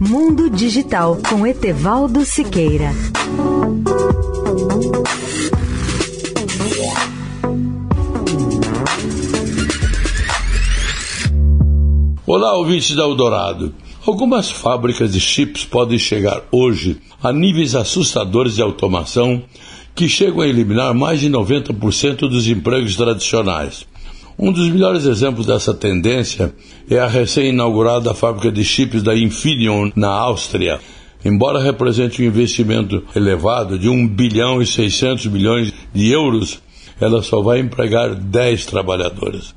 Mundo Digital com Etevaldo Siqueira. Olá, ouvintes da Eldorado. Algumas fábricas de chips podem chegar hoje a níveis assustadores de automação que chegam a eliminar mais de 90% dos empregos tradicionais. Um dos melhores exemplos dessa tendência é a recém-inaugurada fábrica de chips da Infineon, na Áustria. Embora represente um investimento elevado de 1 bilhão e 600 milhões de euros, ela só vai empregar 10 trabalhadores.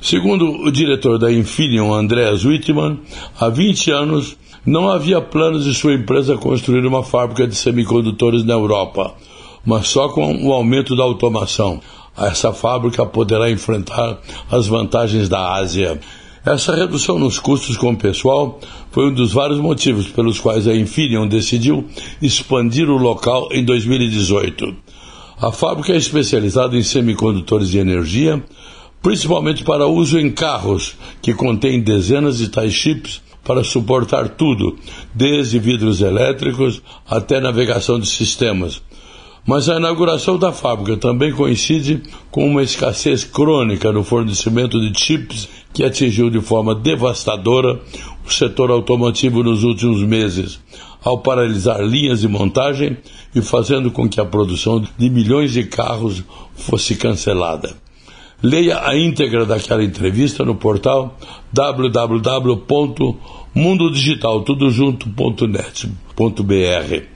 Segundo o diretor da Infineon, Andreas Wittmann, há 20 anos não havia planos de sua empresa construir uma fábrica de semicondutores na Europa, mas só com o aumento da automação essa fábrica poderá enfrentar as vantagens da Ásia. Essa redução nos custos com o pessoal foi um dos vários motivos pelos quais a Infineon decidiu expandir o local em 2018. A fábrica é especializada em semicondutores de energia, principalmente para uso em carros, que contém dezenas de tais chips para suportar tudo, desde vidros elétricos até navegação de sistemas, mas a inauguração da fábrica também coincide com uma escassez crônica no fornecimento de chips que atingiu de forma devastadora o setor automotivo nos últimos meses, ao paralisar linhas de montagem e fazendo com que a produção de milhões de carros fosse cancelada. Leia a íntegra daquela entrevista no portal www.mundodigitaltudojunto.net.br.